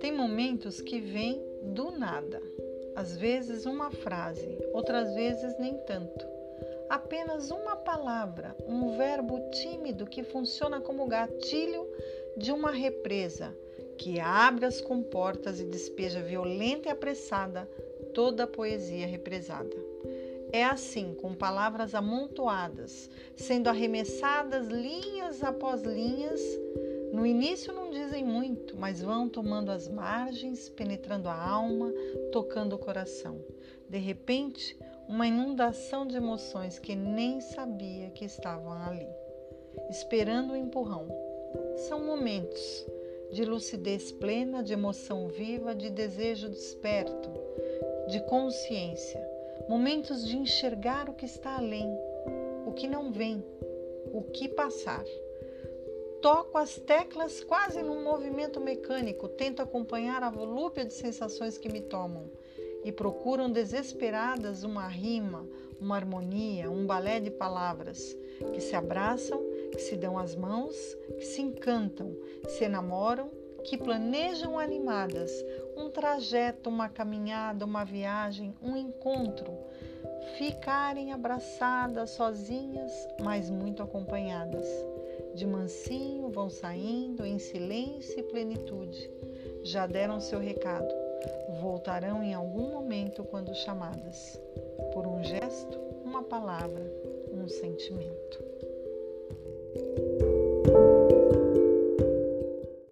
Tem momentos que vêm do nada, às vezes uma frase, outras vezes nem tanto. Apenas uma palavra, um verbo tímido que funciona como gatilho de uma represa que abre as comportas e despeja violenta e apressada toda a poesia represada. É assim, com palavras amontoadas, sendo arremessadas linhas após linhas. No início não dizem muito, mas vão tomando as margens, penetrando a alma, tocando o coração. De repente, uma inundação de emoções que nem sabia que estavam ali, esperando o empurrão. São momentos de lucidez plena, de emoção viva, de desejo desperto, de consciência, momentos de enxergar o que está além, o que não vem, o que passar. Toco as teclas quase num movimento mecânico, tento acompanhar a volúpia de sensações que me tomam e procuram desesperadas uma rima, uma harmonia, um balé de palavras que se abraçam, que se dão as mãos, que se encantam, se enamoram, que planejam animadas um trajeto, uma caminhada, uma viagem, um encontro, ficarem abraçadas, sozinhas, mas muito acompanhadas. De mansinho vão saindo em silêncio e plenitude. Já deram seu recado voltarão em algum momento quando chamadas, por um gesto, uma palavra, um sentimento.